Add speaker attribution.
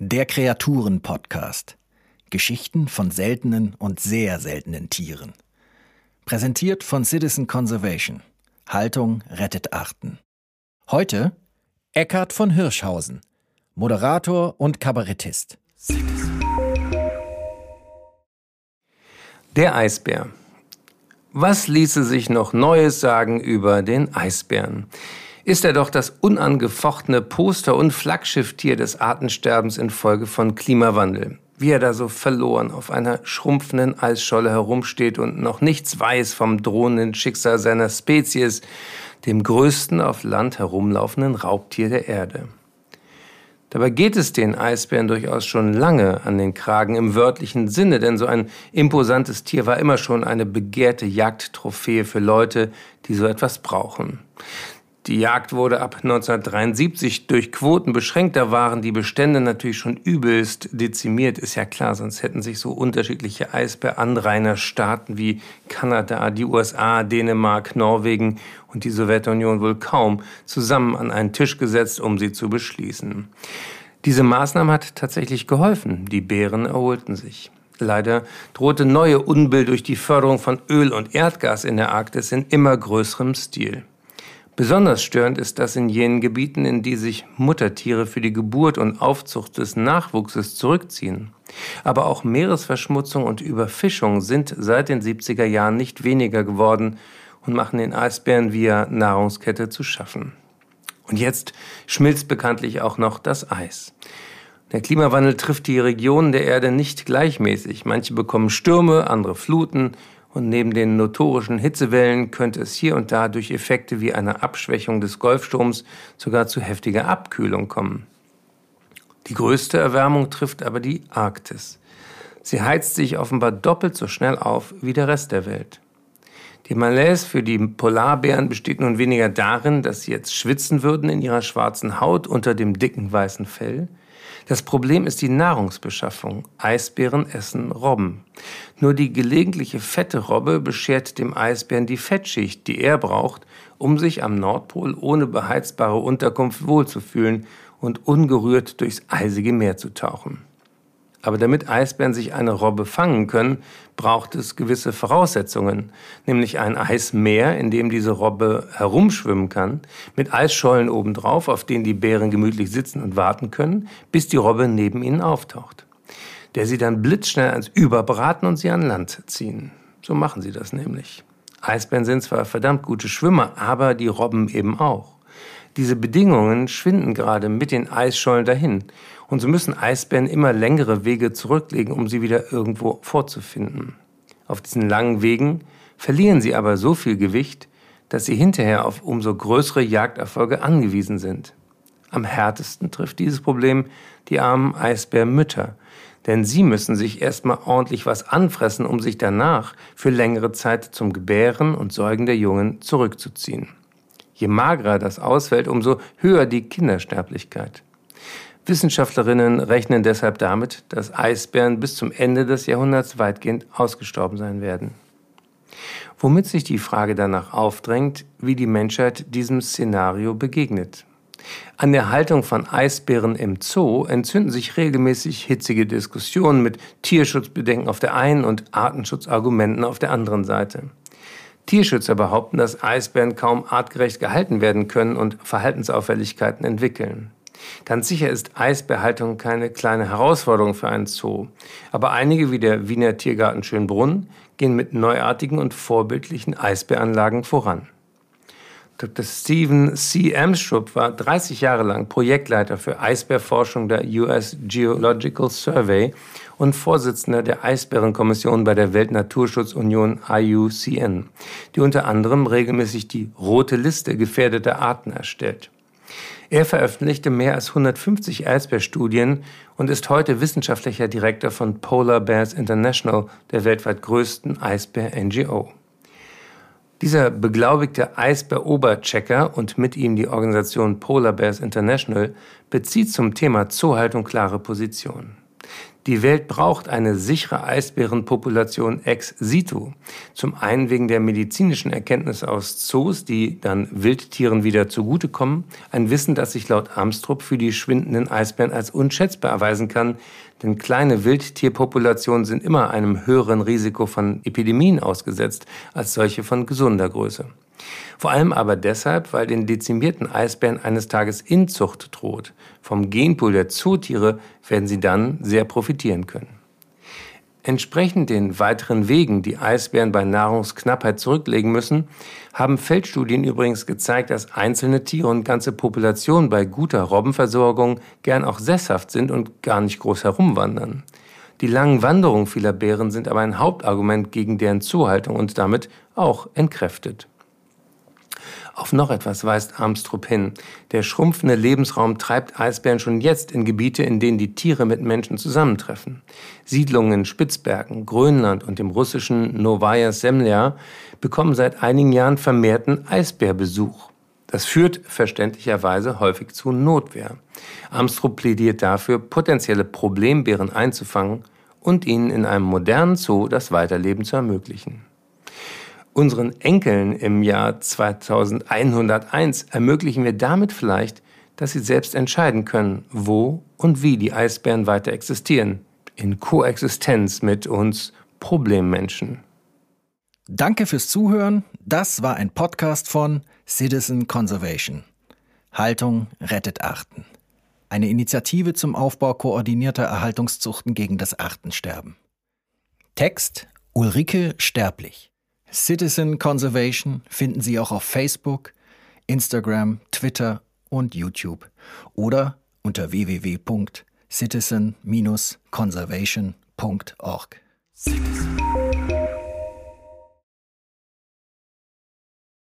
Speaker 1: Der Kreaturen-Podcast. Geschichten von seltenen und sehr seltenen Tieren. Präsentiert von Citizen Conservation. Haltung rettet Arten. Heute Eckhard von Hirschhausen, Moderator und Kabarettist.
Speaker 2: Der Eisbär. Was ließe sich noch Neues sagen über den Eisbären? Ist er doch das unangefochtene Poster- und Flaggschifftier des Artensterbens infolge von Klimawandel. Wie er da so verloren auf einer schrumpfenden Eisscholle herumsteht und noch nichts weiß vom drohenden Schicksal seiner Spezies, dem größten auf Land herumlaufenden Raubtier der Erde. Dabei geht es den Eisbären durchaus schon lange an den Kragen im wörtlichen Sinne, denn so ein imposantes Tier war immer schon eine begehrte Jagdtrophäe für Leute, die so etwas brauchen. Die Jagd wurde ab 1973 durch Quoten beschränkt. Da waren die Bestände natürlich schon übelst dezimiert, ist ja klar, sonst hätten sich so unterschiedliche Eisbäranrainerstaaten wie Kanada, die USA, Dänemark, Norwegen und die Sowjetunion wohl kaum zusammen an einen Tisch gesetzt, um sie zu beschließen. Diese Maßnahme hat tatsächlich geholfen. Die Bären erholten sich. Leider drohte neue Unbill durch die Förderung von Öl und Erdgas in der Arktis in immer größerem Stil. Besonders störend ist das in jenen Gebieten, in die sich Muttertiere für die Geburt und Aufzucht des Nachwuchses zurückziehen. Aber auch Meeresverschmutzung und Überfischung sind seit den 70er Jahren nicht weniger geworden und machen den Eisbären via Nahrungskette zu schaffen. Und jetzt schmilzt bekanntlich auch noch das Eis. Der Klimawandel trifft die Regionen der Erde nicht gleichmäßig. Manche bekommen Stürme, andere Fluten und neben den notorischen Hitzewellen könnte es hier und da durch Effekte wie eine Abschwächung des Golfstroms sogar zu heftiger Abkühlung kommen. Die größte Erwärmung trifft aber die Arktis. Sie heizt sich offenbar doppelt so schnell auf wie der Rest der Welt. Die Malaise für die Polarbären besteht nun weniger darin, dass sie jetzt schwitzen würden in ihrer schwarzen Haut unter dem dicken weißen Fell, das Problem ist die Nahrungsbeschaffung. Eisbären essen Robben. Nur die gelegentliche fette Robbe beschert dem Eisbären die Fettschicht, die er braucht, um sich am Nordpol ohne beheizbare Unterkunft wohlzufühlen und ungerührt durchs eisige Meer zu tauchen. Aber damit Eisbären sich eine Robbe fangen können, braucht es gewisse Voraussetzungen, nämlich ein Eismeer, in dem diese Robbe herumschwimmen kann, mit Eisschollen obendrauf, auf denen die Bären gemütlich sitzen und warten können, bis die Robbe neben ihnen auftaucht. Der sie dann blitzschnell ans Überbraten und sie an Land ziehen. So machen sie das nämlich. Eisbären sind zwar verdammt gute Schwimmer, aber die Robben eben auch. Diese Bedingungen schwinden gerade mit den Eisschollen dahin. Und so müssen Eisbären immer längere Wege zurücklegen, um sie wieder irgendwo vorzufinden. Auf diesen langen Wegen verlieren sie aber so viel Gewicht, dass sie hinterher auf umso größere Jagderfolge angewiesen sind. Am härtesten trifft dieses Problem die armen Eisbärmütter, denn sie müssen sich erstmal ordentlich was anfressen, um sich danach für längere Zeit zum Gebären und Säugen der Jungen zurückzuziehen. Je magerer das ausfällt, umso höher die Kindersterblichkeit. Wissenschaftlerinnen rechnen deshalb damit, dass Eisbären bis zum Ende des Jahrhunderts weitgehend ausgestorben sein werden. Womit sich die Frage danach aufdrängt, wie die Menschheit diesem Szenario begegnet. An der Haltung von Eisbären im Zoo entzünden sich regelmäßig hitzige Diskussionen mit Tierschutzbedenken auf der einen und Artenschutzargumenten auf der anderen Seite. Tierschützer behaupten, dass Eisbären kaum artgerecht gehalten werden können und Verhaltensauffälligkeiten entwickeln. Ganz sicher ist Eisbärhaltung keine kleine Herausforderung für einen Zoo. Aber einige wie der Wiener Tiergarten Schönbrunn gehen mit neuartigen und vorbildlichen Eisbäranlagen voran. Dr. Stephen C. Amstrup war 30 Jahre lang Projektleiter für Eisbärforschung der US Geological Survey und Vorsitzender der Eisbärenkommission bei der Weltnaturschutzunion IUCN, die unter anderem regelmäßig die rote Liste gefährdeter Arten erstellt. Er veröffentlichte mehr als 150 Eisbärstudien und ist heute wissenschaftlicher Direktor von Polar Bears International, der weltweit größten Eisbär-NGO. Dieser beglaubigte Eisbär-Oberchecker und mit ihm die Organisation Polar Bears International bezieht zum Thema Zoohaltung klare Positionen. Die Welt braucht eine sichere Eisbärenpopulation ex situ. Zum einen wegen der medizinischen Erkenntnisse aus Zoos, die dann Wildtieren wieder zugutekommen. Ein Wissen, das sich laut Armstrong für die schwindenden Eisbären als unschätzbar erweisen kann. Denn kleine Wildtierpopulationen sind immer einem höheren Risiko von Epidemien ausgesetzt als solche von gesunder Größe. Vor allem aber deshalb, weil den dezimierten Eisbären eines Tages Inzucht droht. Vom Genpool der Zootiere werden sie dann sehr profitieren können. Entsprechend den weiteren Wegen, die Eisbären bei Nahrungsknappheit zurücklegen müssen, haben Feldstudien übrigens gezeigt, dass einzelne Tiere und ganze Populationen bei guter Robbenversorgung gern auch sesshaft sind und gar nicht groß herumwandern. Die langen Wanderungen vieler Bären sind aber ein Hauptargument gegen deren Zuhaltung und damit auch entkräftet. Auf noch etwas weist Armstrong hin. Der schrumpfende Lebensraum treibt Eisbären schon jetzt in Gebiete, in denen die Tiere mit Menschen zusammentreffen. Siedlungen in Spitzbergen, Grönland und dem russischen Novaya Semlja bekommen seit einigen Jahren vermehrten Eisbärbesuch. Das führt verständlicherweise häufig zu Notwehr. Armstrong plädiert dafür, potenzielle Problembären einzufangen und ihnen in einem modernen Zoo das Weiterleben zu ermöglichen. Unseren Enkeln im Jahr 2101 ermöglichen wir damit vielleicht, dass sie selbst entscheiden können, wo und wie die Eisbären weiter existieren, in Koexistenz mit uns Problemmenschen.
Speaker 1: Danke fürs Zuhören. Das war ein Podcast von Citizen Conservation. Haltung rettet Arten. Eine Initiative zum Aufbau koordinierter Erhaltungszuchten gegen das Artensterben. Text Ulrike Sterblich. Citizen Conservation finden Sie auch auf Facebook, Instagram, Twitter und YouTube oder unter www.citizen-conservation.org. Citizen.